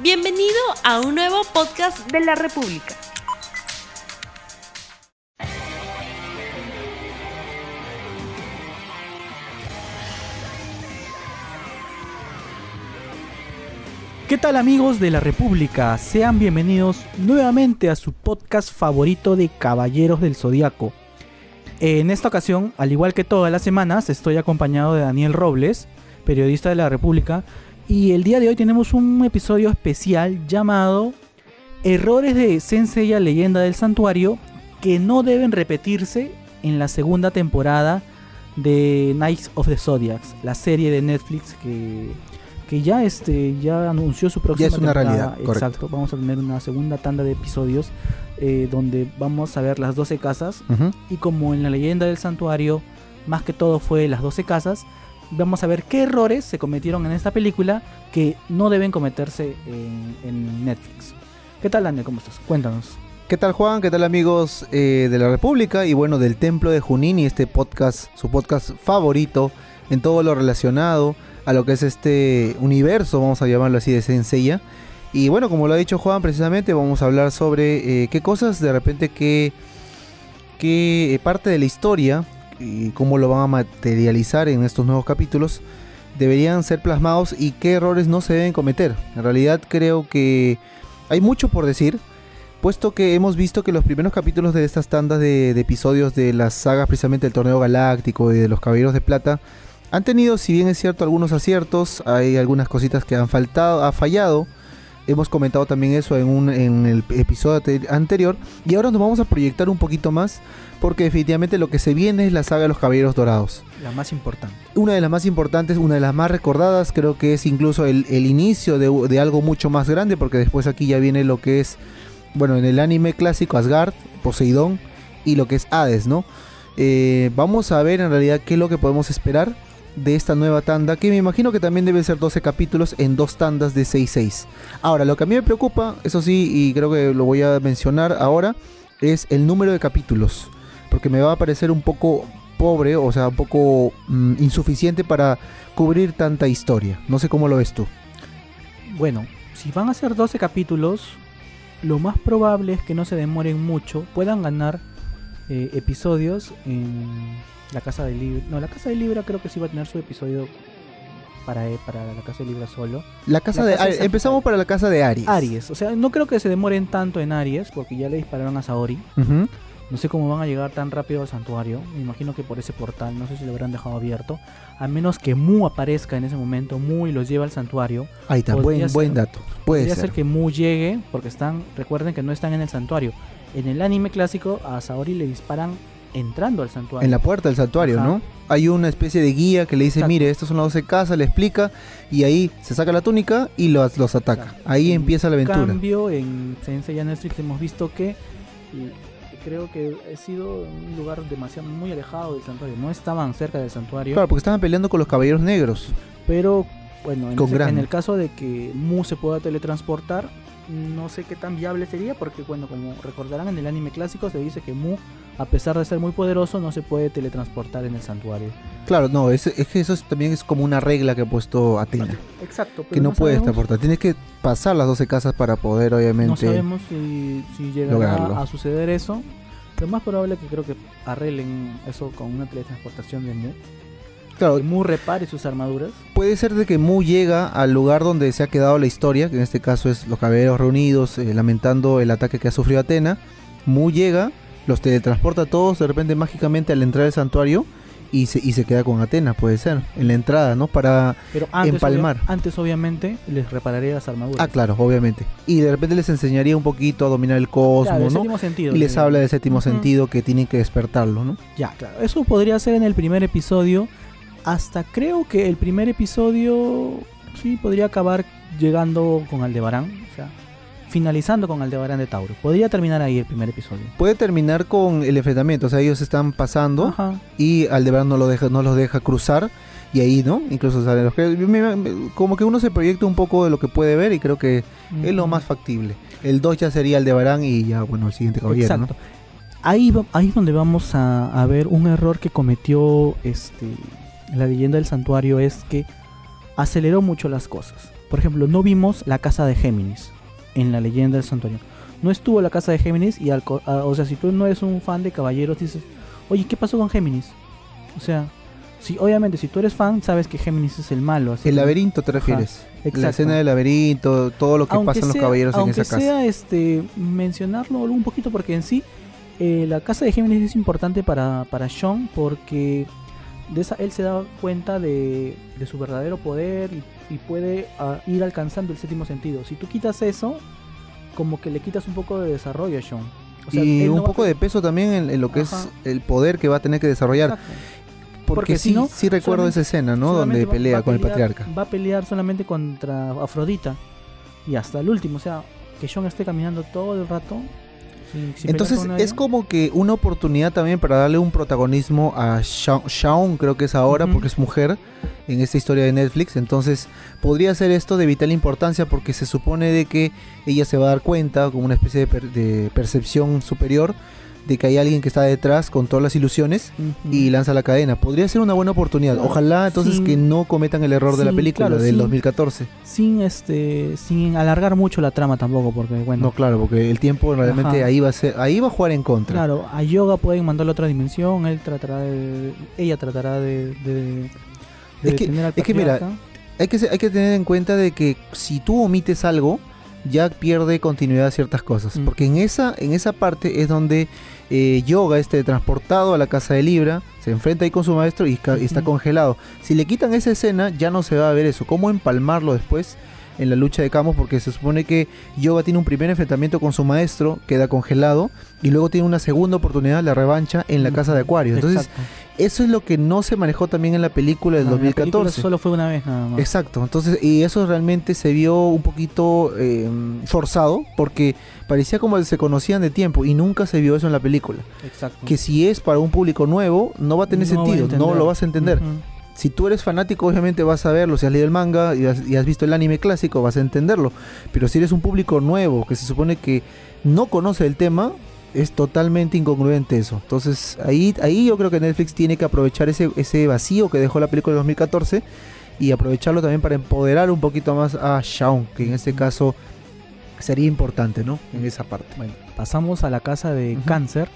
Bienvenido a un nuevo podcast de la República. ¿Qué tal amigos de la República? Sean bienvenidos nuevamente a su podcast favorito de Caballeros del Zodiaco. En esta ocasión, al igual que todas las semanas, estoy acompañado de Daniel Robles, periodista de la República, y el día de hoy tenemos un episodio especial llamado Errores de Senseiya Leyenda del Santuario que no deben repetirse en la segunda temporada de Knights of the Zodiacs, la serie de Netflix que que ya este ya anunció su próxima Ya es una temporada. realidad, correcto. Exacto, vamos a tener una segunda tanda de episodios eh, donde vamos a ver las 12 casas y como en la leyenda del santuario más que todo fue las 12 casas, vamos a ver qué errores se cometieron en esta película que no deben cometerse en, en Netflix. ¿Qué tal Daniel? ¿Cómo estás? Cuéntanos. ¿Qué tal Juan? ¿Qué tal amigos eh, de la República? Y bueno, del Templo de Junín y este podcast, su podcast favorito en todo lo relacionado a lo que es este universo, vamos a llamarlo así, de Senseiya. Y bueno, como lo ha dicho Juan, precisamente vamos a hablar sobre eh, qué cosas de repente que, que eh, parte de la historia y cómo lo van a materializar en estos nuevos capítulos deberían ser plasmados y qué errores no se deben cometer. En realidad creo que hay mucho por decir, puesto que hemos visto que los primeros capítulos de estas tandas de, de episodios de las sagas precisamente del Torneo Galáctico y de los Caballeros de Plata han tenido, si bien es cierto, algunos aciertos, hay algunas cositas que han faltado, ha fallado. Hemos comentado también eso en, un, en el episodio ante- anterior. Y ahora nos vamos a proyectar un poquito más, porque definitivamente lo que se viene es la saga de los Caballeros Dorados La más importante. una de las más importantes, una de las más recordadas, creo que es incluso el, el inicio de, de algo mucho más grande, porque después aquí ya viene lo que es, bueno, en el anime clásico Asgard, Poseidón y lo que es Hades, ¿no? Eh, vamos a ver en realidad qué es lo que podemos esperar de esta nueva tanda, que me imagino que también deben ser 12 capítulos en dos tandas de 6-6. Ahora, lo que a mí me preocupa, eso sí, y creo que lo voy a mencionar ahora, es el número de capítulos, porque me va a parecer un poco pobre, o sea, un poco mm, insuficiente para cubrir tanta historia. No sé cómo lo ves tú. Bueno, si van a ser 12 capítulos, lo más probable es que no se demoren mucho, puedan ganar eh, episodios en la Casa de Libra. No, la Casa de Libra creo que sí va a tener su episodio para, eh, para la Casa de Libra solo. La casa La de casa de Aries. Empezamos para la casa de Aries. Aries, o sea, no creo que se demoren tanto en Aries, porque ya le dispararon a Saori. Ujú. No sé cómo van a llegar tan rápido al santuario. Me imagino que por ese portal, no sé si lo habrán dejado abierto. A menos que Mu aparezca en ese momento, Mu y los lleva al santuario. Ahí está, Podría buen, ser. buen dato. Puede Podría ser. ser que Mu llegue, porque están, recuerden que no están en el santuario. En el anime clásico, a Saori le disparan entrando al santuario. En la puerta del santuario, Ajá. ¿no? Hay una especie de guía que le dice, Exacto. mire, estos son las 12 casas, le explica, y ahí se saca la túnica y los, los ataca. Exacto. Ahí En empieza la aventura. cambio, en Sensei ya hemos visto que eh, creo que ha sido un lugar demasiado muy alejado del santuario. No estaban cerca del santuario. Claro, porque estaban peleando con los caballeros negros. Pero bueno, en, ese- en el caso de que Mu se pueda teletransportar, no sé qué tan viable sería, porque bueno, como recordarán en el anime clásico se dice que Mu, a pesar de ser muy poderoso, no se puede teletransportar en el santuario. Claro, no, es, es que eso es- también es como una regla que ha puesto Atena. Exacto, pero Que no, puedes sabemos- transportar. Tienes que pasar las 12 casas para poder, obviamente. No sabemos si, si llegará lograrlo. a suceder eso. Lo más probable es que creo que arreglen eso con una teletransportación de Mu. Claro, Que Mu repare sus armaduras. Puede ser de que Mu llega al lugar donde se ha quedado la historia, que en este caso es los caballeros reunidos, eh, lamentando el ataque que ha sufrido Atena. Mu llega, los teletransporta a todos de repente mágicamente al entrar al santuario y se, y se queda con Atena, puede ser, en la entrada, ¿no? Para... Pero antes, Empalmar. obvia- antes obviamente les repararía las armaduras. Ah, claro, obviamente. Y de repente les enseñaría un poquito a dominar el cosmos, Claro, el ¿no? séptimo sentido. Y les habla del séptimo sentido que tienen que despertarlo, ¿no? Ya, claro. Eso podría ser en el primer episodio. Hasta creo que el primer episodio sí podría acabar llegando con Aldebarán. O sea, finalizando con Aldebarán de Tauro. Podría terminar ahí el primer episodio. Puede terminar con el enfrentamiento, o sea, ellos están pasando Ajá. y Aldebarán no, lo deja, no los deja cruzar y ahí, ¿no? Incluso salen los como que uno se proyecta un poco de lo que puede ver y creo que es lo más factible. El 2 ya sería Aldebarán y ya, bueno, el siguiente caballero, Exacto. Ahí, va- ahí es donde vamos a, a ver un error que cometió este, la leyenda del santuario es que aceleró mucho las cosas. por ejemplo, no vimos la casa de Géminis en la leyenda del santuario. No estuvo la casa de Géminis y al, a- o sea, si tú no eres un fan de caballeros dices, "Oye, ¿qué pasó con Géminis?" O sea, si obviamente si tú eres fan sabes que Géminis es el malo, así El que- laberinto te refieres. La exacto. escena del laberinto, todo lo que aunque pasa en los sea- caballeros en esa casa. sea este mencionarlo un poquito porque en sí eh, la casa de Géminis es importante para, para Sean porque de esa, él se da cuenta de, de su verdadero poder y, y puede ah, ir alcanzando el séptimo sentido. Si tú quitas eso, como que le quitas un poco de desarrollo a Sean. O sea, y no un a poco de peso también en, en lo que Ajá. es el poder que va a tener que desarrollar. Exacto. Porque, Porque si sí, no, sí recuerdo esa escena, ¿no? Donde pelea con el patriarca. Va a pelear solamente contra Afrodita y hasta el último. O sea, que Sean esté caminando todo el rato. Entonces con es como que una oportunidad también para darle un protagonismo a Sha- Shaun, creo que es ahora, porque es mujer en esta historia de Netflix. Entonces podría ser esto de vital importancia porque se supone de que ella se va a dar cuenta, como una especie de, per- de percepción superior, de que hay alguien que está detrás con todas las ilusiones y lanza la cadena. Podría ser una buena oportunidad. Ojalá entonces sin- que no cometan el error de la película claro, del sin- 2014. sin este sin alargar mucho la trama tampoco porque bueno No, claro, porque el tiempo realmente Ajá. ahí va a ser, ahí va a jugar en contra. claro a Yoga pueden mandarle a otra dimensión él tratará de ella tratará de, de, de Es que- detener al es que mira. Hay que, hay que tener en cuenta de que si tú omites algo, ya pierde continuidad ciertas cosas. Mm. Porque en esa, en esa parte es donde eh, Yoga, este transportado a la casa de Libra, se enfrenta ahí con su maestro y, ca- y está congelado. Si le quitan esa escena, ya no se va a ver eso. ¿Cómo empalmarlo después? En la lucha de Camus, porque se supone que Yoga tiene un primer enfrentamiento con su maestro, queda congelado, y luego tiene una segunda oportunidad, la revancha, en la casa de Acuario. Entonces, Exacto. Eso es lo que no se manejó también en la película del No, en la película 2014. solo fue una vez nada más Exacto, entonces, y eso realmente se vio un poquito eh, forzado, porque parecía como que se conocían de tiempo y nunca se vio eso en la película. exacto Que si es para un público nuevo, no va a tener No va a sentido, no lo vas a entender. Si tú eres fanático, obviamente vas a verlo, si has leído el manga y has, y has visto el anime clásico, vas a entenderlo. Pero si eres un público nuevo, que se supone que no conoce el tema, es totalmente incongruente eso. Entonces ahí, ahí yo creo que Netflix tiene que aprovechar ese, ese vacío que dejó la película de 2014 y aprovecharlo también para empoderar un poquito más a Shaun, que en este caso sería importante, ¿no? En esa parte. Bueno, pasamos a la casa de. Cáncer.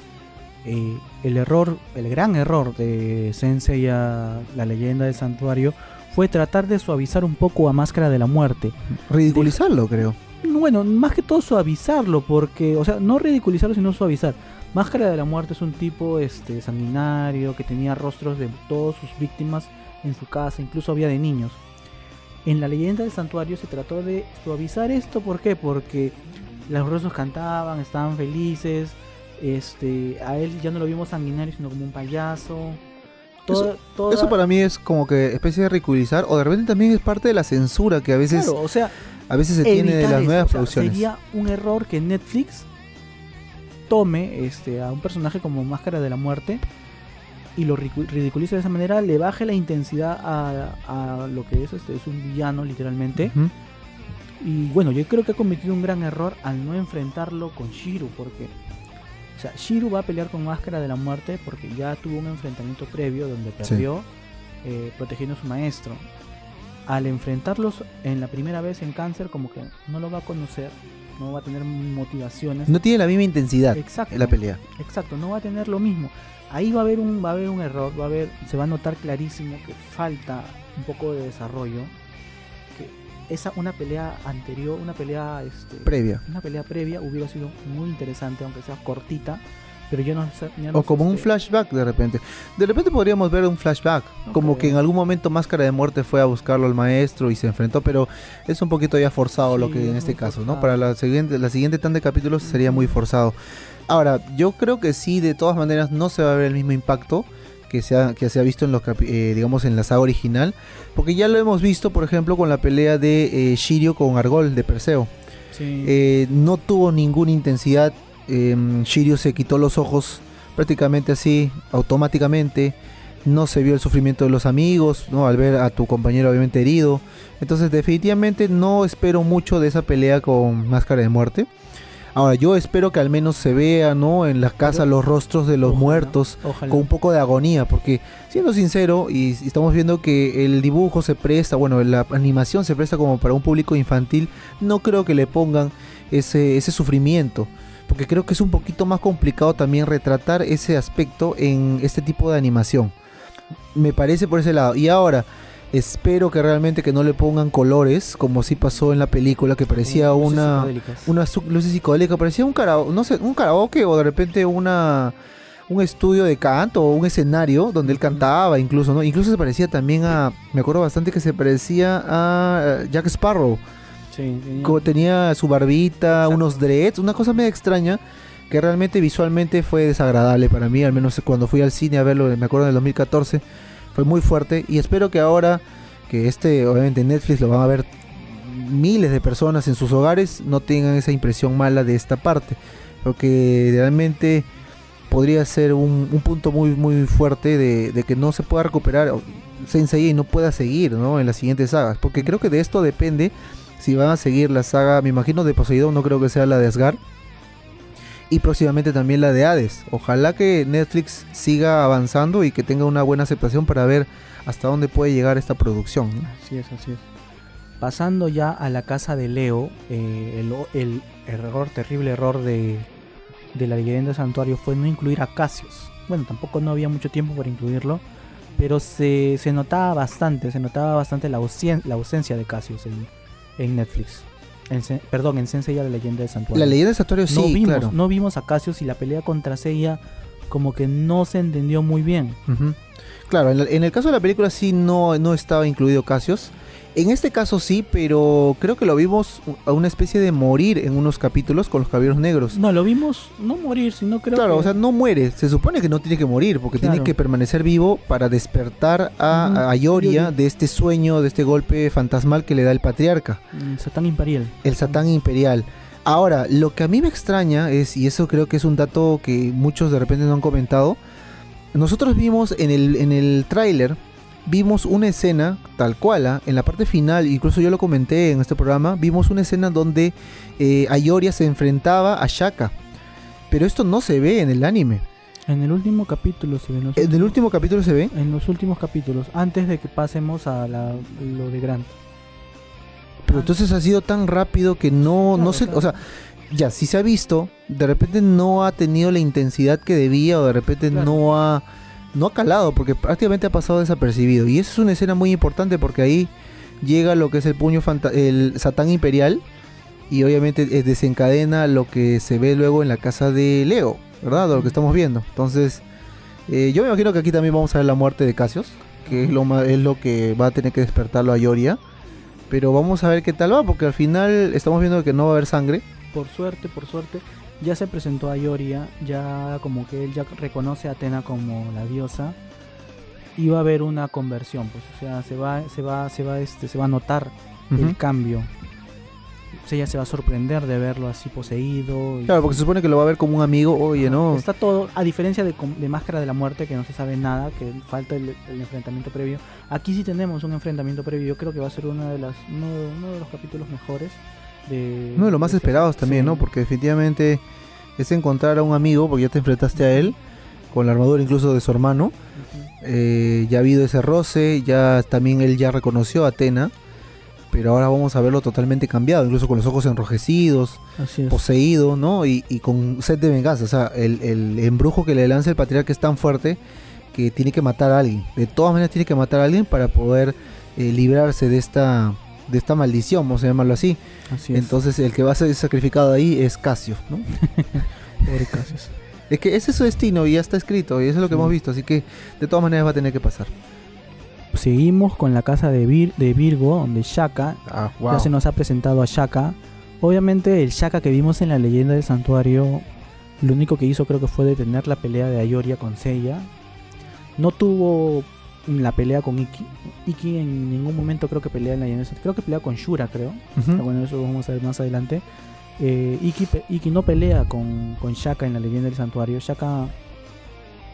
Eh, el error, el gran error de Sensei a la leyenda del santuario fue tratar de suavizar un poco a Máscara de la Muerte. Ridiculizarlo, creo. Bueno, más que todo suavizarlo, porque, o sea, no ridiculizarlo, sino suavizar. Máscara de la Muerte es un tipo este, sanguinario que tenía rostros de todas sus víctimas en su casa, incluso había de niños. En la leyenda del santuario se trató de suavizar esto, ¿por qué? Porque los rostros cantaban, estaban felices, este, a él ya no lo vimos sanguinario, sino como un payaso. Toda- Eso para mí es como que especie de ridiculizar, o de repente también es parte de la censura que a veces, Claro, o sea, a veces se tiene de las nuevas o sea, producciones. Sería un error que Netflix tome este, a un personaje como Máscara de la Muerte y lo ridicu- ridiculice de esa manera, le baje la intensidad a, a lo que es este es un villano literalmente. Y bueno, yo creo que ha cometido un gran error al no enfrentarlo con Shiru, porque o sea, Shiru va a pelear con Máscara de la Muerte porque ya tuvo un enfrentamiento previo donde Sí. perdió eh, protegiendo a su maestro. Al enfrentarlos en la primera vez en cáncer, como que no lo va a conocer, no va a tener motivaciones. No tiene la misma intensidad Exacto. en la pelea. Exacto, no va a tener lo mismo. Ahí va a haber un, va a haber un error, va a haber, se va a notar clarísimo que falta un poco de desarrollo. Que esa una pelea anterior, una pelea este, Previa. una pelea previa hubiera sido muy interesante, aunque sea cortita, pero yo no ya no O sé, como un flashback de repente. De repente podríamos ver un flashback. Como que en algún momento Máscara de Muerte fue a buscarlo al maestro y se enfrentó. Pero es un poquito ya forzado lo que en es este caso, ¿no? Para la siguiente, la siguiente tanda de capítulos sería muy forzado. Ahora, yo creo que sí, de todas maneras no se va a ver el mismo impacto que se ha, que se ha visto en los eh, digamos en la saga original. Porque ya lo hemos visto, por ejemplo, con la pelea de eh, Shirio con Argol de Perseo. sí. Eh, no tuvo ninguna intensidad. Eh, Shiryu se quitó los ojos prácticamente así, automáticamente. No se vio el sufrimiento de los amigos, ¿no? Al ver a tu compañero obviamente herido. Entonces definitivamente no espero mucho de esa pelea con Máscara de Muerte. Ahora, yo espero que al menos se vea, ¿no? En las casas los rostros de los Ojalá, muertos Ojalá. con un poco de agonía, porque siendo sincero, y, y estamos viendo que el dibujo se presta, bueno, la animación se presta como para un público infantil, no creo que le pongan ese, ese sufrimiento, porque creo que es un poquito más complicado también retratar ese aspecto en este tipo de animación. Me parece por ese lado. Y ahora, espero que realmente que no le pongan colores, como sí pasó en la película, que parecía Luces una una luces psicodélicas, parecía un karaoke, no sé, un karaoke o de repente una un estudio de canto o un escenario donde él cantaba incluso, ¿no? Incluso se parecía también a, me acuerdo bastante que se parecía a eh, Jack Sparrow, Sí, tenía- como tenía su barbita, Exacto. unos dreads, una cosa medio extraña que realmente visualmente fue desagradable para mí, al menos cuando fui al cine a verlo, me acuerdo en el 2014, fue muy fuerte y espero que ahora que este obviamente Netflix lo van a ver miles de personas en sus hogares no tengan esa impresión mala de esta parte, porque realmente podría ser un, un punto muy muy fuerte de, de que no se pueda recuperar Sensei y no pueda seguir ¿no? en las siguientes sagas, porque creo que de esto depende si van a seguir la saga, me imagino de Poseidón, no creo que sea la de Asgard. Y próximamente también la de Hades. Ojalá que Netflix siga avanzando y que tenga una buena aceptación para ver hasta dónde puede llegar esta producción. ¿no? Así es, así es. Pasando ya a la casa de Leo, eh, el, el error, terrible error de, de la leyenda del santuario fue no incluir a Cassius. Bueno, tampoco no había mucho tiempo para incluirlo, pero se, se notaba bastante, se notaba bastante la, ausen- la ausencia de Cassius en, en Netflix. En Sen- perdón, en Sensei la leyenda del santuario. La leyenda del santuario no sí, vimos, claro. no vimos a Cassius y la pelea contra Seiya como que no se entendió muy bien. Ujú. Claro, en, la- en el caso de la película sí no, no estaba incluido Cassius. En este caso sí, pero creo que lo vimos a una especie de morir en unos capítulos con los caballeros negros. No, lo vimos no morir, sino creo claro, que... o sea, no muere. Se supone que no tiene que morir porque tiene que permanecer vivo para despertar a, Ujú. a Ioria Ioria. de este sueño, de este golpe fantasmal que le da el patriarca. Mm, Satán Imperial. el Satán Imperial. Ahora, lo que a mí me extraña es, y eso creo que es un dato que muchos de repente no han comentado, nosotros vimos en el, en el tráiler, vimos una escena tal cual, ¿ah? en la parte final, incluso yo lo comenté en este programa, vimos una escena donde eh, Ayoria se enfrentaba a Shaka. Pero esto no se ve en el anime. En el último capítulo se los En el último capítulo se ve. en los últimos capítulos, antes de que pasemos a la- lo de Grant. Pero entonces ha sido tan rápido que no, no se, claro. o sea, ya si se ha visto, de repente no ha tenido la intensidad que debía o de repente Claro. no ha no ha calado porque prácticamente ha pasado desapercibido y eso es una escena muy importante porque ahí llega lo que es el puño el Satán Imperial y obviamente eh, desencadena lo que se ve luego en la casa de Leo, ¿verdad? Lo que estamos viendo. Entonces, eh, yo me imagino que aquí también vamos a ver la muerte de Cassius, que es lo, es lo que va a tener que despertarlo a Yoria. Pero vamos a ver qué tal va, porque al final estamos viendo que no va a haber sangre. Por suerte, por suerte, ya se presentó a Ioria, ya como que él ya reconoce a Atena como la diosa y va a haber una conversión, pues, o sea, se va, se va, se va, este, se va a notar el cambio. O sea, ella se va a sorprender de verlo así poseído. y- Claro, porque se supone que lo va a ver como un amigo. Oye, no. Está todo, a diferencia de, de Máscara de la Muerte, que no se sabe nada, que falta el, el enfrentamiento previo. Aquí sí tenemos un enfrentamiento previo. Yo creo que va a ser una de las, uno, uno de los capítulos mejores. De, Uno de los más de esperados también, sí. ¿no? Porque definitivamente es encontrar a un amigo, porque ya te enfrentaste a él, con la armadura incluso de su hermano. Eh, ya ha habido ese roce, ya también él ya reconoció a Atena. Pero ahora vamos a verlo totalmente cambiado, incluso con los ojos enrojecidos, poseído, ¿no? Y, y con sed de venganza. O sea, el, el embrujo que le lanza el patriarca es tan fuerte que tiene que matar a alguien. De todas maneras tiene que matar a alguien para poder eh, librarse de esta, de esta maldición, vamos a llamarlo así. Así es. Entonces el que va a ser sacrificado ahí es Casio, ¿no? Pobre Cassius. Es que ese es su destino y ya está escrito y eso es lo que Sí. hemos visto, así que de todas maneras va a tener que pasar. Seguimos con la casa de, Vir- de Virgo, donde Shaka, Ah, ya se nos ha presentado a Shaka. Obviamente el Shaka que vimos en la leyenda del santuario, lo único que hizo creo que fue detener la pelea de Ayoria con Seiya. No tuvo la pelea con Iki. Iki en ningún momento creo que pelea en la santuario. Creo que pelea con Shura, creo. Ah, Bueno, eso vamos a ver más adelante. Eh, Iki, Iki no pelea con, con Shaka en la leyenda del santuario. Shaka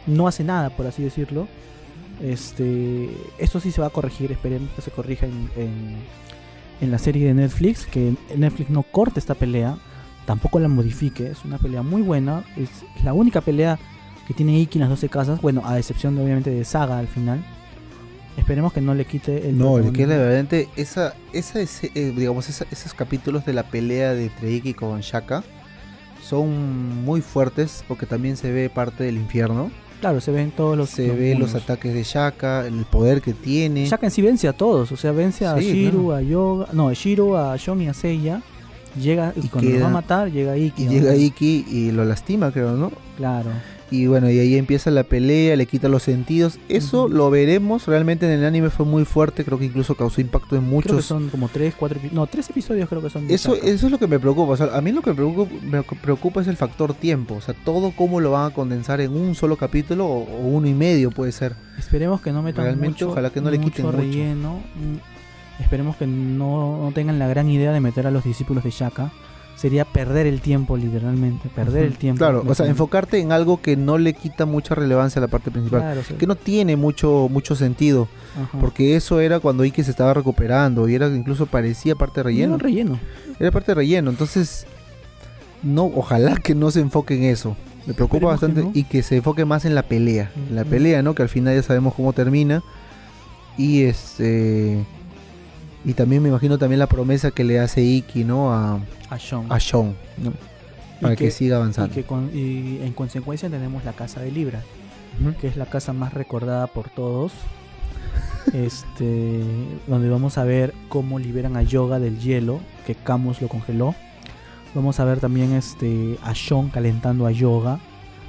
no hace nada, por así decirlo. Este, esto sí se va a corregir, esperemos que se corrija en, en- en la serie de Netflix, que Netflix no corte esta pelea, tampoco la modifique. Es una pelea muy buena. Es la única pelea que tiene Iki en las 12 casas. Bueno, a excepción de, obviamente de Saga al final. Esperemos que no le quite el. No, le protagonismo. queda verdaderamente esa, esa, ese, eh, digamos, esa- esos capítulos de la pelea de Treiki con Shaka son muy fuertes porque también se ve parte del infierno. Claro, se ven todos los. se ve los ataques de Shaka, el poder que tiene. Shaka en sí vence a todos. O sea, vence a Sí, Shiru, claro. a Yoga. No, a Shiru, a Shon y a Seiya. Llega, y, Y cuando queda- va a matar, llega Iki. y ¿no? llega Iki y lo lastima, creo, ¿no? Claro. Y bueno, y ahí empieza la pelea, le quita los sentidos. Eso lo veremos. Realmente en el anime fue muy fuerte. Creo que incluso causó impacto en Creo que muchos. son como tres, cuatro No, tres episodios creo que son. Eso, eso es lo que me preocupa. O sea, a mí lo que me preocupa, me preocupa es el factor tiempo. O sea, todo cómo lo van a condensar en un solo capítulo o, o uno y medio puede ser. Esperemos que no metan Realmente, mucho, ojalá que no le quiten mucho. relleno. Mm, Esperemos que no, no tengan la gran idea de meter a los discípulos de Shaka. Sería perder el tiempo, literalmente. Perder el tiempo. Claro, o sea, enfocarte en algo que no le quita mucha relevancia a la parte principal. Claro, sea, Que no tiene mucho, mucho sentido. ajá. Porque eso era cuando Iki se estaba recuperando. Y era incluso parecía parte de relleno. Era relleno. Era parte de relleno. Entonces, no, ojalá que no se enfoque en eso. Me preocupa Esperemos que bastante no. y que se enfoque más en la pelea. En la pelea, ¿no? Que al final ya sabemos cómo termina. Y este. Y también me imagino también la promesa que le hace Iki, ¿no? A, A Sean. Para que, que- siga y, avanzando. que con- y en consecuencia tenemos la casa de Libra. Que es la casa más recordada por todos. Este, donde vamos a ver cómo liberan a Yoga del hielo, que Camus lo congeló. Vamos a ver también este a Sean calentando a Yoga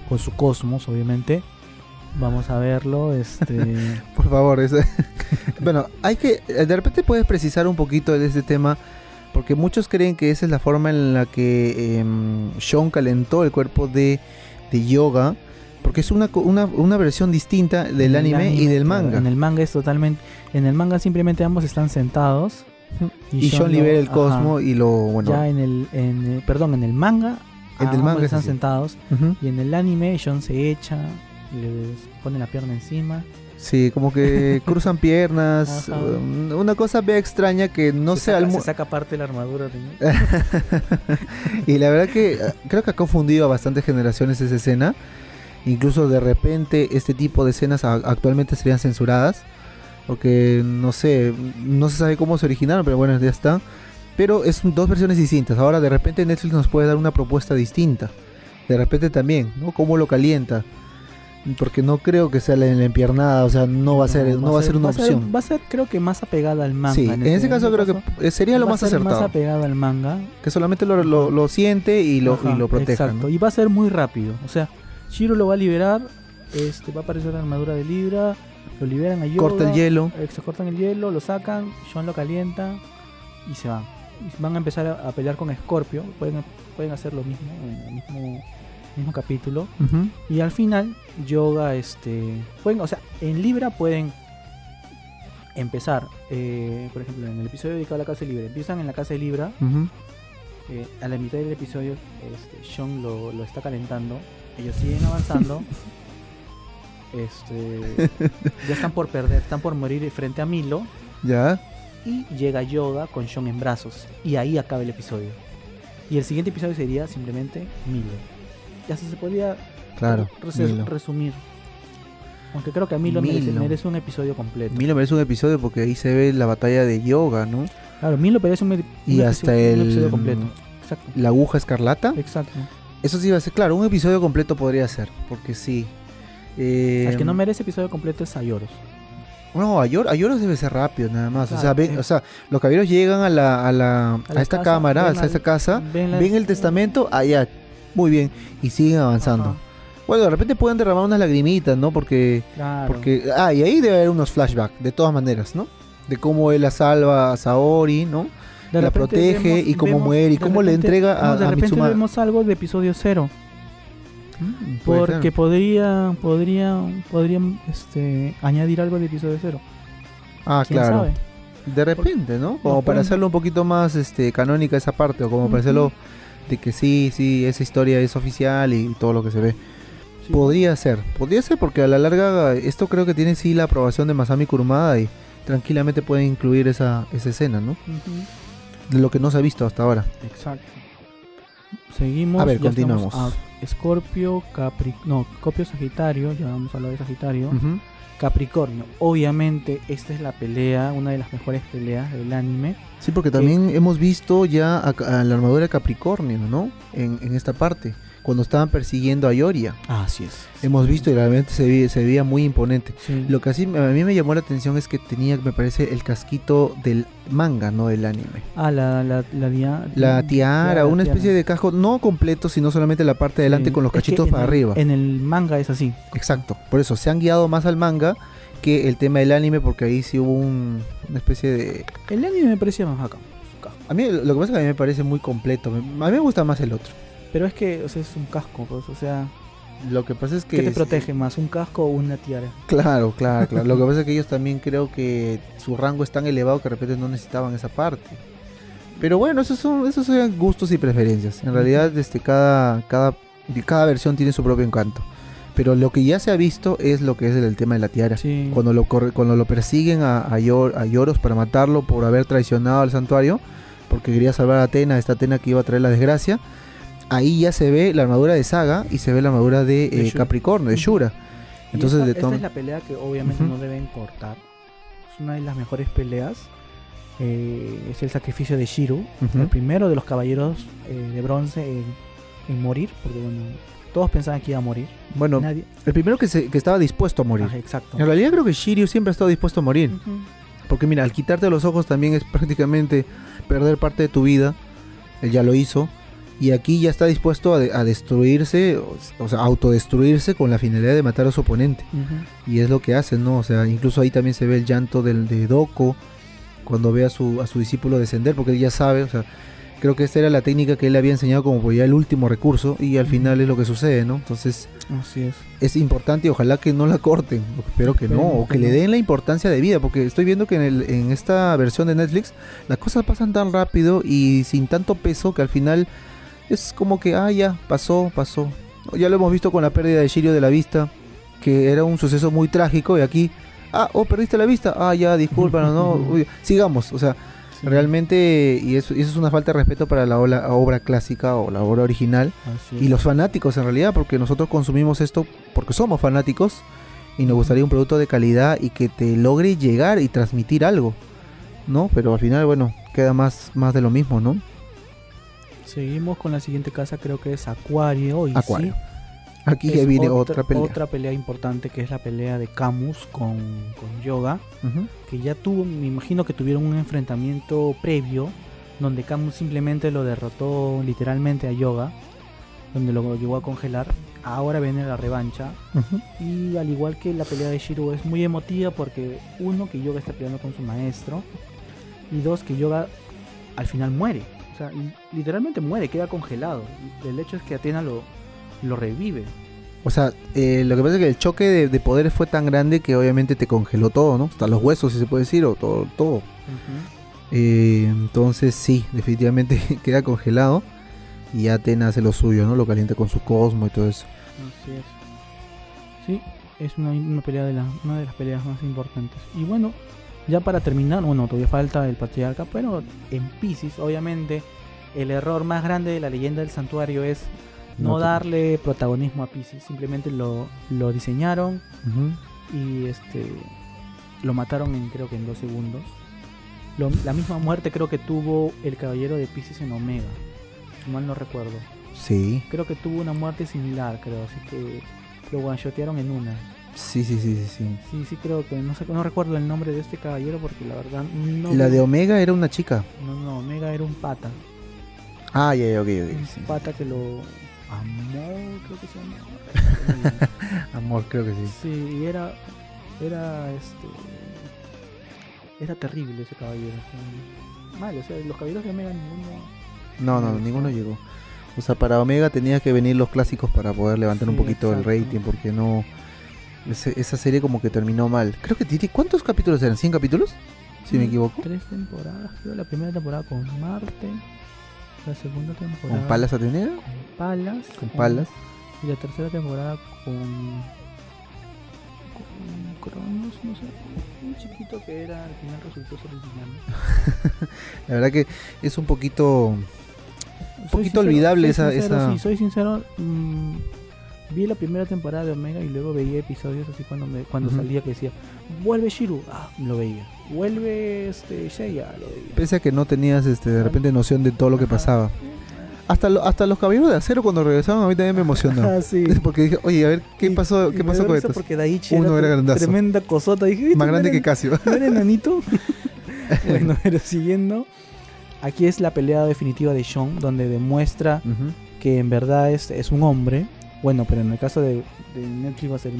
con su cosmos, obviamente. Vamos a verlo, este, Por favor, eso- bueno, hay que, de repente puedes precisar un poquito de este tema, porque muchos creen que esa es la forma en la que em, Sean calentó el cuerpo de, de Yoga, porque es una, una, una versión distinta del anime, y del manga. En el manga es totalmente, en el manga simplemente ambos están sentados y Sean lo- libera el ajá, cosmo y lo, bueno, ya en el, en el- perdón, en el manga, El del ambos manga es están sentados. Y en el anime, John se echa, le pone la pierna encima. sí, como que cruzan piernas, Ajá. um, una cosa bien extraña que no se sé, saca, se saca parte de la armadura. ¿no? y la verdad que eh, creo que ha confundido a bastantes generaciones esa escena. Incluso de repente este tipo de escenas actualmente serían censuradas. Porque no sé, no se sabe cómo se originaron, pero bueno, ya está. Pero es dos versiones distintas. Ahora de repente Netflix nos puede dar una propuesta distinta. De repente también, ¿no? Cómo lo calienta. Porque no creo que sea la, la empiernada, o sea, no va a ser, no, va a ser una opción. va a ser, creo que más apegada al manga. sí, en ese caso creo que sería lo va a más ser acertado. más apegada al manga. que solamente lo, lo- lo siente y lo, Ajá, y lo protege. Exacto, ¿no? y va a ser muy rápido. O sea, Shiro lo va a liberar, este va a aparecer la armadura de Libra, lo liberan a Yoga, Corta el hielo. eh, se cortan el hielo, lo sacan, Sean lo calienta y se van. Van a empezar a, a pelear con Scorpio, pueden, pueden hacer lo mismo en el mismo, mismo capítulo. Y al final, Yoga, este. Pueden, o sea, en Libra pueden empezar. eh, por ejemplo, en el episodio dedicado a la casa de Libra. Empiezan en la casa de Libra. Eh, a la mitad del episodio, este, Sean lo, lo está calentando. Ellos siguen avanzando. este. Ya están por perder, están por morir frente a Milo. Ya. Y llega Yoga con Sean en brazos. Y ahí acaba el episodio. Y el siguiente episodio sería simplemente Milo. Ya se podría Claro. res- Milo. resumir. Aunque creo que a Milo, Milo. merece un episodio completo. Milo merece un episodio porque ahí se ve la batalla de yoga, ¿no? Claro, Milo merece un, Y un episodio completo. Exacto. La aguja escarlata. Exacto. Eso sí va a ser, claro, un episodio completo podría ser. Porque sí. Eh, El que no merece episodio completo es Ayoros. No, a Yor- a Yoros debe ser rápido nada más. o sea, ven, eh. o sea, los caballeros llegan a la, a la, a, esta casa, cámara, a esta casa, ven la- ven el testamento, allá, muy bien, y siguen avanzando. Ajá, Bueno, de repente pueden derramar unas lagrimitas, ¿no? Porque claro. Porque, ah, y ahí debe haber unos flashbacks, de todas maneras, ¿no? De cómo él la salva a Saori, ¿no? De la protege y cómo muere y cómo le entrega a- no, de a repente Mitsuma. vemos algo de episodio cero. Mm, Porque podría, podría, podrían este, añadir algo de episodio cero. Ah, ¿Quién claro. sabe? De repente, ¿no? Como No, para pueden- hacerlo un poquito más este canónica esa parte, o como para hacerlo de que sí, sí, esa historia es oficial y todo lo que se ve. Sí. Podría ser, podría ser porque a la larga esto creo que tiene sí la aprobación de Masami Kurumada y tranquilamente pueden incluir esa, esa escena, ¿no? Ujú, De lo que no se ha visto hasta ahora. Exacto. Seguimos. A ver, continuamos. a Escorpio, Capri... No, Escorpio, Sagitario. Ya vamos a hablar de Sagitario. Capricornio. Obviamente, esta es la pelea, una de las mejores peleas del anime. Sí, porque también hemos visto ya a, la armadura de Capricornio, ¿no? En esta parte, cuando estaban persiguiendo a Yoria. Ah, así es. Hemos visto y realmente se, vi- se veía muy imponente. Sí. Lo que así a mí me llamó la atención es que tenía, me parece, el casquito del manga, no del anime. Ah, la, la, la, dia- La tiara, la una tiara. especie de casco no completo, sino solamente la parte de adelante Sí. con los cachitos para el- arriba. En el manga es así. Exacto, por eso se han guiado más al manga que el tema del anime, porque ahí sí hubo un- una especie de... El anime me parecía más acá. A mí lo que pasa es que a mí me parece muy completo, a mí me gusta más el otro. Pero es que o sea, es un casco, pues, o sea, Lo que pasa es que... ¿qué te es- protege más? ¿Un casco o una tiara? Claro, claro, claro. Lo que pasa es que ellos también creo que su rango es tan elevado que de repente no necesitaban esa parte. Pero bueno, esos son, esos son gustos y preferencias. En realidad, este, cada, cada, cada versión tiene su propio encanto. Pero lo que ya se ha visto es lo que es el, el tema de la tiara. Sí. Cuando lo, corre- cuando lo persiguen a, a, Yor- a Yoros para matarlo por haber traicionado al santuario, porque quería salvar a Atena, esta Atena que iba a traer la desgracia, ahí ya se ve la armadura de Saga y se ve la armadura de, De eh, Shura. Capricornio, de. Shura. Entonces, esta, de esta es la pelea que obviamente no deben cortar. Es una de las mejores peleas. Eh, es el sacrificio de Shiru, Ujú. el primero de los caballeros eh, de bronce en, en morir, porque bueno, todos pensaban que iba a morir. Bueno, Nadie. el primero que, se- que estaba dispuesto a morir. Exacto. En realidad creo que Shiryu siempre ha estado dispuesto a morir. Porque mira, al quitarte los ojos también es prácticamente perder parte de tu vida. Él ya lo hizo. Y aquí ya está dispuesto a, de- a destruirse, o, o sea, autodestruirse con la finalidad de matar a su oponente. Y es lo que hace, ¿no? O sea, incluso ahí también se ve el llanto del, de Doko cuando ve a su, a su discípulo descender, porque él ya sabe, o sea, creo que esta era la técnica que él le había enseñado como ya el último recurso y al final es lo que sucede, ¿no? Entonces Así es. es importante y ojalá que no la corten, espero que no, o que le den la importancia de vida, porque estoy viendo que en, el- en esta versión de Netflix las cosas pasan tan rápido y sin tanto peso que al final es como que, ah, ya, pasó, pasó. Ya lo hemos visto con la pérdida de Shiryu de la vista, que era un suceso muy trágico y aquí, ah, oh, perdiste la vista, ah, ya, discúlpanos, no, uy, sigamos, o sea, Sí. realmente, y eso, y eso es una falta de respeto para la obra, obra clásica o la obra original. Y los fanáticos en realidad, porque nosotros consumimos esto porque somos fanáticos y nos gustaría un producto de calidad y que te logre llegar y transmitir algo, ¿no? Pero al final, bueno, queda más, más de lo mismo, ¿no? Seguimos con la siguiente casa, creo que es Acuario. Y Acuario. sí, Aquí ya viene otra, pelea. Otra pelea importante que es la pelea de Camus con, con Yoga. Que ya tuvo, me imagino que tuvieron un enfrentamiento previo. Donde Camus simplemente lo derrotó literalmente a Yoga. Donde lo llegó a congelar. Ahora viene la revancha. Y al igual que la pelea de Shiro es muy emotiva porque uno que Yoga está peleando con su maestro y dos que Yoga al final muere. Sea, literalmente muere, queda congelado. Y El hecho es que Atena lo, lo revive. O sea, eh, lo que pasa es que el choque de, de poderes fue tan grande que obviamente te congeló todo, ¿no? Hasta los huesos, si se puede decir, o todo. todo. Eh, entonces sí, definitivamente queda congelado y Atena hace lo suyo, ¿no? Lo calienta con su cosmo y todo eso. Así es. Sí, es una, una pelea de la, una de las peleas más importantes. Y bueno, ya para terminar, bueno, todavía falta el patriarca, pero en Pisces, obviamente, el error más grande de la leyenda del santuario es no, darle protagonismo a Pisces. Simplemente lo, lo diseñaron y este lo mataron en creo que en dos segundos. Lo- la misma muerte creo que tuvo el caballero de Pisces en Omega. Si mal no recuerdo. Sí, Creo que tuvo una muerte similar, creo, así que lo one-shotearon en una. Sí, sí, sí, sí. sí. Sí, sí creo que no sé, no recuerdo el nombre de este caballero porque la verdad no. La de Omega era una chica. No, no, Omega era un pata. Ah, ya, ya, ok, Un ok. sí. pata que lo amó, creo que se llama. Amor, creo que sí. sí, y era era este era terrible ese caballero. mal, o sea, los caballeros de Omega ninguno No, no, ninguno llegó. O sea, para Omega tenía que venir los clásicos para poder levantar un poquito el rating, porque no. Ese- esa serie como que terminó mal. Creo que tiene. ¿Cuántos capítulos eran? ¿100 capítulos? Si me equivoco. Tres temporadas, creo. La primera temporada con Marte. La segunda temporada ¿Con Palas Atenea? con Palas. Con Palas. Y la tercera temporada con. con Cronos, no sé. Un chiquito que era al final resultó ser el villano. La verdad que es un poquito. soy poquito sincero, olvidable esa... sincero, esa... Sí, soy sincero. mm, vi la primera temporada de Omega y luego veía episodios así cuando me, cuando salía que decía, vuelve Shiru, ah, lo veía. Vuelve este Seiya, lo veía. Pese a que no tenías este, de repente noción de todo lo que pasaba. Hasta, lo- hasta los caballeros de acero cuando regresaban a mí también me emocionó. Ah, sí. Porque dije, oye, a ver, ¿qué Y- pasó, y ¿qué pasó con estos? Porque Daichi Uno era, era grandazo. tremenda cosota. Dije, "¿Viste? Más grande ¿No que Casio. ¿no era enanito? bueno, pero siguiendo. Aquí es la pelea definitiva de Sean, donde demuestra que en verdad es, es un hombre. Bueno, pero en el caso de, de Netflix va a ser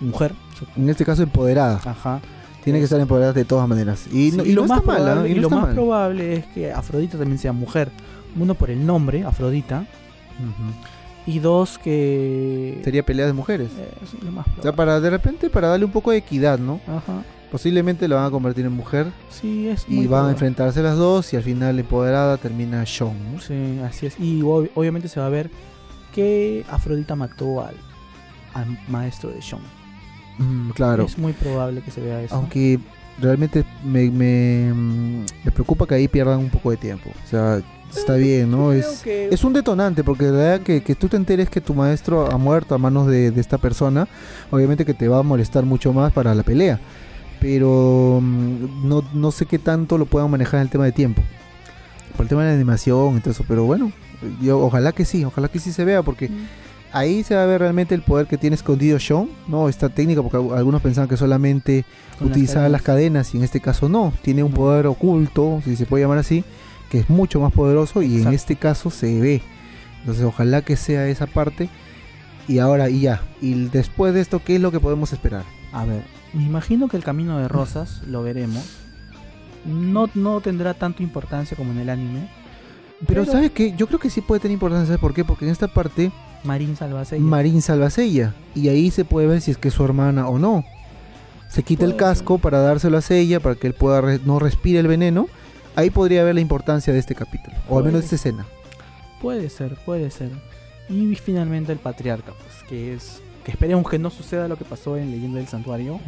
mujer. En este caso empoderada. Ajá. Tiene que estar empoderada de todas maneras. Y, Sí, no, y no está mal, probable, Y y no lo más mal. probable es que Afrodita también sea mujer. Uno por el nombre, Afrodita. Ujú. Y dos que... Sería pelea de mujeres. Eh, sí, lo más O sea, probable. para de repente, para darle un poco de equidad, ¿no? Ajá. Posiblemente la van a convertir en mujer Sí, es y muy van a probable. enfrentarse las dos y al final empoderada termina Sean. Sí, así es. Y ob- obviamente se va a ver que Afrodita mató al, al maestro de Sean. Mm, claro. Es muy probable que se vea eso. Aunque realmente me, me, mm, me preocupa que ahí pierdan un poco de tiempo. O sea, está bien, ¿no? Es, que- es un detonante, porque de verdad que, que tú te enteres que tu maestro ha muerto a manos de, de esta persona, obviamente que te va a molestar mucho más para la pelea. Pero mm, no, no sé qué tanto lo puedan manejar en el tema de tiempo. Por el tema de la animación y todo eso. Pero bueno, yo ojalá que sí, ojalá que sí se vea, porque Mm. ahí se va a ver realmente el poder que tiene escondido Sean, ¿no? Esta técnica, porque al- algunos pensaban que solamente Con utilizaba las cadenas. cadenas y en este caso no, tiene un poder oculto, si se puede llamar así, que es mucho más poderoso y en este caso se ve. Entonces ojalá que sea esa parte y ahora y ya. Y después de esto, ¿qué es lo que podemos esperar? A ver, me imagino que el camino de rosas lo veremos. No, no tendrá tanta importancia como en el anime. Pero, Pero- ¿sabes qué? Yo creo que sí puede tener importancia, ¿sabes por qué? Porque en esta parte Marín salva a Seiya. Marín salva a Seiya y ahí se puede ver si es que es su hermana o no. Se quita el casco para dárselo a Seiya para que él pueda re- no respire el veneno. Ahí podría ver la importancia de este capítulo, o al menos de esta escena. Puede ser, puede ser. Y finalmente el patriarca, pues, que es. Que esperemos que no suceda lo que pasó en Leyenda del Santuario,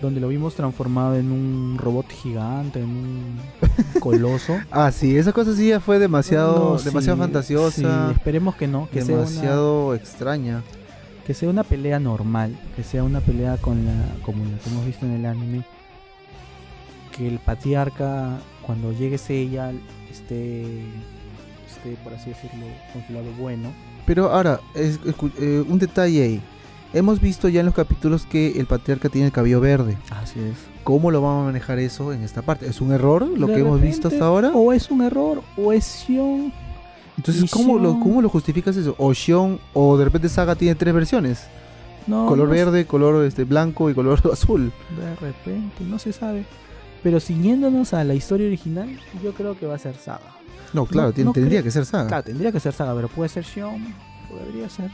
donde lo vimos transformado en un robot gigante, en un coloso. Ah, sí, esa cosa sí ya fue demasiado, No, sí, demasiado sí, fantasiosa, esperemos que no, que sea, una, demasiado extraña. que sea una pelea normal, que sea una pelea con la, como la que hemos visto en el anime. Que el patriarca, cuando llegue ella, esté, esté, por así decirlo, con su lado bueno. Pero ahora, es- eh, un detalle ahí. Hemos visto ya en los capítulos que el patriarca tiene el cabello verde. Así es. ¿Cómo lo vamos a manejar eso en esta parte? ¿Es un error lo De que hemos visto hasta ahora? O es un error, o es Sion. Entonces, ¿cómo lo, Sion- ¿cómo lo justificas eso? O Shion, o de repente Saga tiene tres versiones. No, color no verde, color este blanco y color azul. De repente, no se sabe. Pero siguiéndonos a la historia original, yo creo que va a ser Saga. No, claro, no tendría creo- que ser Saga. Claro, tendría que ser Saga, pero puede ser Sion, podría ser.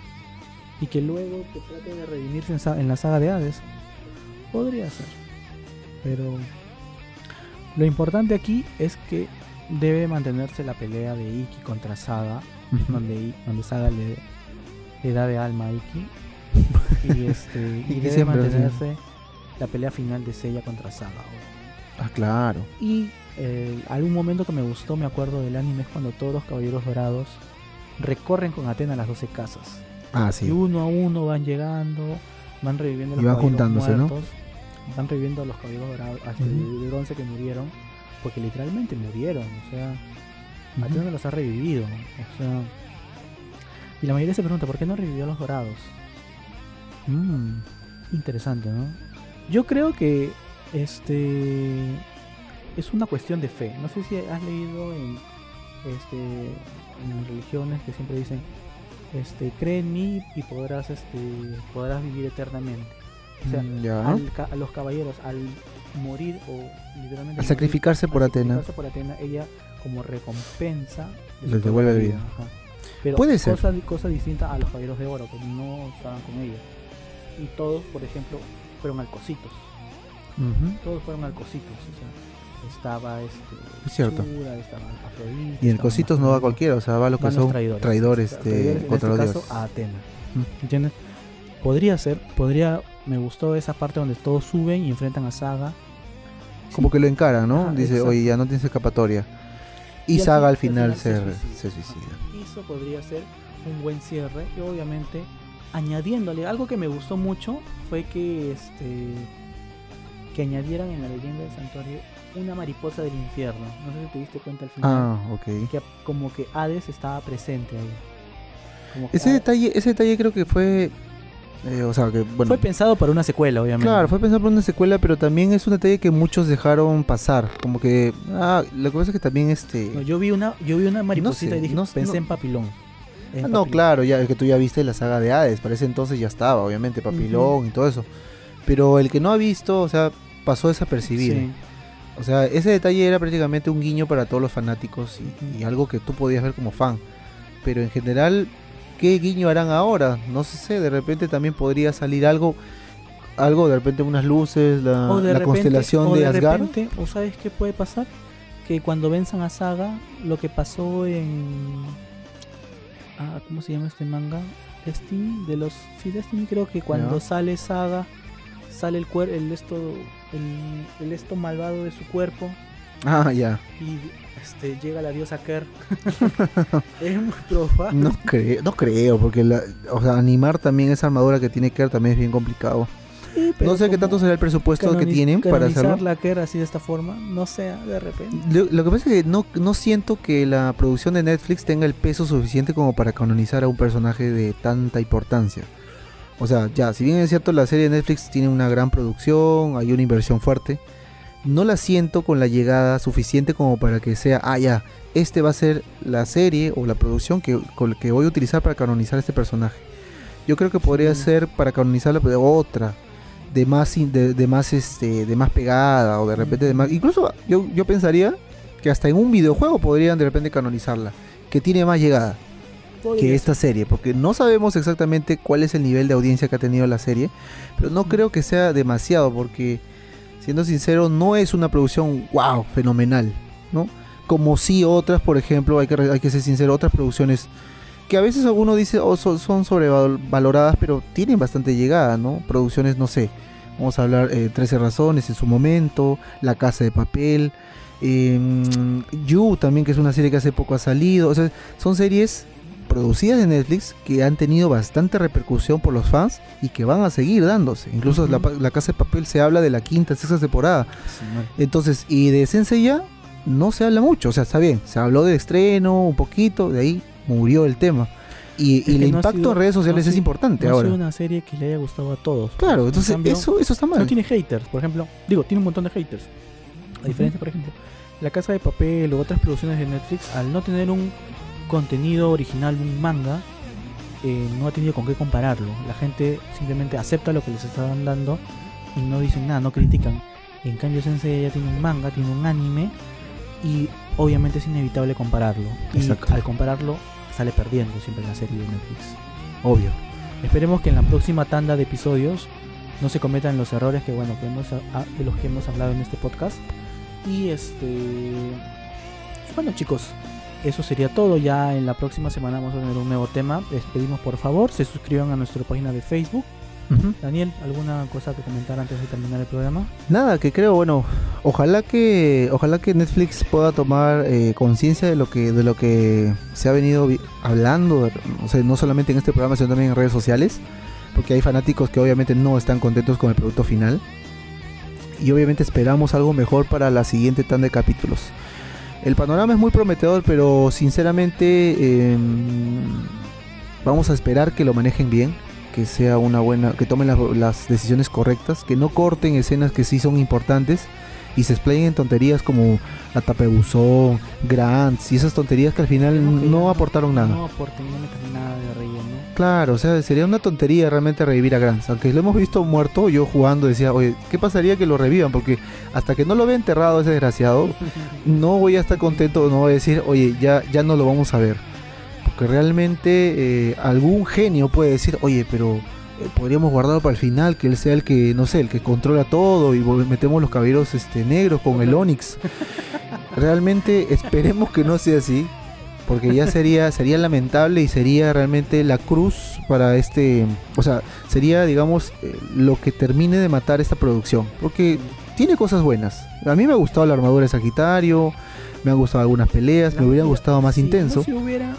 Y que luego que trate de redimirse en, en la saga de Hades. Podría ser. Pero lo importante aquí es que debe mantenerse la pelea de Iki contra Saga, donde, donde Saga le, le da de alma a Iki. y este y debe siempre, sí. mantenerse la pelea final de Seiya contra Saga. Ah, claro. Y eh, algún momento que me gustó, me acuerdo del anime, es cuando todos los caballeros dorados recorren con Atena las 12 casas. Ah, Y uno a uno van llegando, van reviviendo los Y van caballeros juntándose, ¿no? Van reviviendo a los caballeros dorados, a este, Ujú. de bronce que murieron, porque literalmente murieron, o sea, Ujú. Atena los ha revivido, o sea. Y la mayoría se pregunta, ¿por qué no revivió a los dorados? Mm, interesante, ¿no? Yo creo que este es una cuestión de fe. No sé si has leído en este en religiones que siempre dicen este cree en mí y podrás este podrás vivir eternamente. O sea, Mm, ya. al ca- a los caballeros al morir o literalmente Al morir, sacrificarse por al Atena. sacrificarse por Atena, ella como recompensa Les devuelve vida. ajá. Pero Puede ser. Cosa, cosa distinta a los caballeros de oro que no estaban con ella. Y todos, por ejemplo, fueron alcocitos. Ujú. Todos fueron alcocitos. O sea, estaba este. Es cierto. Shura, estaba Afrodita, Y en cositos no va cualquiera, o sea, va a los que son traidores. de- traidores, en contra este los caso, dioses. a Atena. Mm. ¿Entiendes? Podría ser, podría. Me gustó esa parte donde todos suben y enfrentan a Saga. Como que lo encaran, ¿no? Ajá, Dice, exacto. oye, ya no tienes escapatoria. Y, Saga al fin- final, al final se, se se suicida. Eso podría ser un buen cierre. Y obviamente, añadiéndole algo que me gustó mucho fue que este que añadieran en la leyenda del santuario una mariposa del infierno. No sé si te diste cuenta al final. Ah, ok. Que como que Hades estaba presente ahí. Como Ese Hades- detalle, ese detalle creo que fue. eh, o sea, que bueno. fue pensado para una secuela, obviamente. Claro, fue pensado por una secuela, pero también es un detalle que muchos dejaron pasar. Como que. Ah, lo que pasa es que también este. No, yo vi una, yo vi una mariposita sé, y dije, no- pensé en papilón. En Ah, no, claro, ya es que tú ya viste la saga de Hades, para ese entonces ya estaba, obviamente, Papilón y todo eso. Pero el que no ha visto, o sea, pasó desapercibido. Sí. O sea, ese detalle era prácticamente un guiño para todos los fanáticos y, algo que tú podías ver como fan. Pero en general, ¿qué guiño harán ahora? No sé, de repente también podría salir algo, algo de repente unas luces, la, repente- constelación de, Asgard. repente, o sabes qué puede pasar que cuando venzan a Saga lo que pasó en ah, cómo se llama este manga Destiny de los sí Destiny creo que cuando sale Saga sale el cuer el esto el, el esto malvado de su cuerpo Ah, ya. y este llega la diosa Ker es muy probable No creo, no creo, porque la, o sea, animar también esa armadura que tiene Kerr también es bien complicado. Sí, No sé qué tanto será el presupuesto que tienen para hacerlo. la Ker así de esta forma no sea de repente Lo, lo que pasa es que no, no siento que la producción de Netflix tenga el peso suficiente como para canonizar a un personaje de tanta importancia. O sea, ya, si bien es cierto la serie de Netflix tiene una gran producción, hay una inversión fuerte, no la siento con la llegada suficiente como para que sea, ah, ya, este va a ser la serie o la producción que, con- que voy a utilizar para canonizar a este personaje. Yo creo que podría Sí. ser para canonizarla de otra, de más, de, de más, este, de más pegada o de repente de más, incluso yo, yo pensaría que hasta en un videojuego podrían de repente canonizarla, que tiene más llegada que esta serie, porque no sabemos exactamente cuál es el nivel de audiencia que ha tenido la serie, pero no creo que sea demasiado, porque siendo sincero, no es una producción wow, fenomenal, ¿no? Como si otras, por ejemplo, hay que, hay que ser sincero, otras producciones que a veces alguno dice oh, son, son sobrevaloradas, pero tienen bastante llegada, ¿no? Producciones, no sé, vamos a hablar eh, 13 razones en su momento, La Casa de Papel, eh, You también, que es una serie que hace poco ha salido, o sea, son series producidas en Netflix que han tenido bastante repercusión por los fans y que van a seguir dándose. Incluso la, pa- la Casa de Papel se habla de la quinta, sexta temporada. Sí, no. Entonces, y de Sensei ya no se habla mucho. O sea, está bien, se habló de estreno un poquito, de ahí murió el tema. Y, el no impacto sido- en redes sociales no es importante no ahora. sido una serie que le haya gustado a todos. Claro, En entonces cambio, eso, eso está mal. no tiene haters, por ejemplo. Digo, tiene un montón de haters. A diferencia, por ejemplo, La Casa de Papel o otras producciones de Netflix, al no tener un contenido original, un manga, eh, no ha tenido con qué compararlo. La gente simplemente acepta lo que les están dando y no dicen nada, no critican. En cambio, Sensei ya tiene un manga, tiene un anime y obviamente es inevitable compararlo. Y al compararlo, sale perdiendo siempre la serie de Netflix. Obvio. Esperemos que en la próxima tanda de episodios no se cometan los errores que bueno que hemos, de los que hemos hablado en este podcast. Y este bueno chicos, eso sería todo. Ya en la próxima semana vamos a tener un nuevo tema. Les pedimos por favor se suscriban a nuestra página de Facebook. Daniel, ¿alguna cosa que comentar antes de terminar el programa? Nada, que creo, bueno, ojalá que ojalá que Netflix pueda tomar eh, conciencia de lo que de lo que se ha venido hablando, o sea, no solamente en este programa, sino también en redes sociales, porque hay fanáticos que obviamente no están contentos con el producto final. Y obviamente esperamos algo mejor para la siguiente tanda de capítulos. El panorama es muy prometedor, pero sinceramente em, vamos a esperar que lo manejen bien, que sea una buena, que tomen las, las decisiones correctas, que no corten escenas que sí son importantes y se explayen en tonterías como la tapa de buzón, grants y esas tonterías que al final que no aportaron nada. No metan nada de relleno. Claro, o sea, sería una tontería realmente revivir a Grants. Aunque lo hemos visto muerto, yo jugando decía, oye, ¿qué pasaría que lo revivan? Porque hasta que no lo vea enterrado ese desgraciado, no voy a estar contento, no voy a decir, oye, ya, ya no lo vamos a ver. Porque realmente eh, algún genio puede decir, oye, pero podríamos guardarlo para el final, que él sea el que, no sé, el que controla todo y metemos los caballeros este, negros con el Onix. Realmente esperemos que no sea así, porque ya sería sería lamentable y sería realmente la cruz para este, o sea, sería digamos eh, lo que termine de matar esta producción, porque tiene cosas buenas. A mí me ha gustado la armadura de Sagitario, me han gustado algunas peleas, me hubieran Mira, gustado más si intenso. no se hubiera,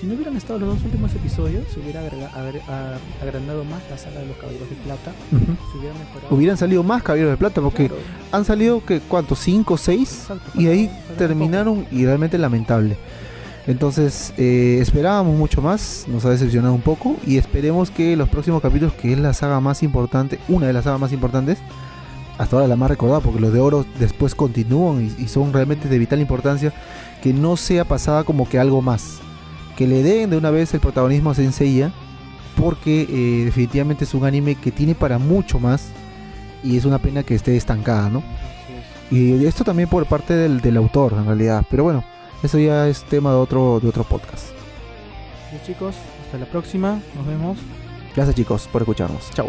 si no hubieran estado los dos últimos episodios, se hubiera agrandado más la saga de los Caballeros de Plata. Se hubiera mejorado. Hubieran salido más Caballeros de Plata porque Claro, han salido, que ¿cuántos? ¿Cinco, seis? exacto, Y ahí terminaron y realmente lamentable. Entonces eh, esperábamos mucho más, nos ha decepcionado un poco y esperemos que los próximos capítulos, que es la saga más importante, una de las sagas más importantes, hasta ahora la más recordada, porque los de oro después continúan y, y son realmente de vital importancia, que no sea pasada como que algo más, que le den de una vez el protagonismo a Senseiya, porque eh, definitivamente es un anime que tiene para mucho más y es una pena que esté estancada, ¿no? Y esto también por parte del, del autor, en realidad. Pero bueno, eso ya es tema de otro, de otro podcast. Chicos, hasta la próxima. Nos vemos. Gracias chicos por escucharnos. Chao.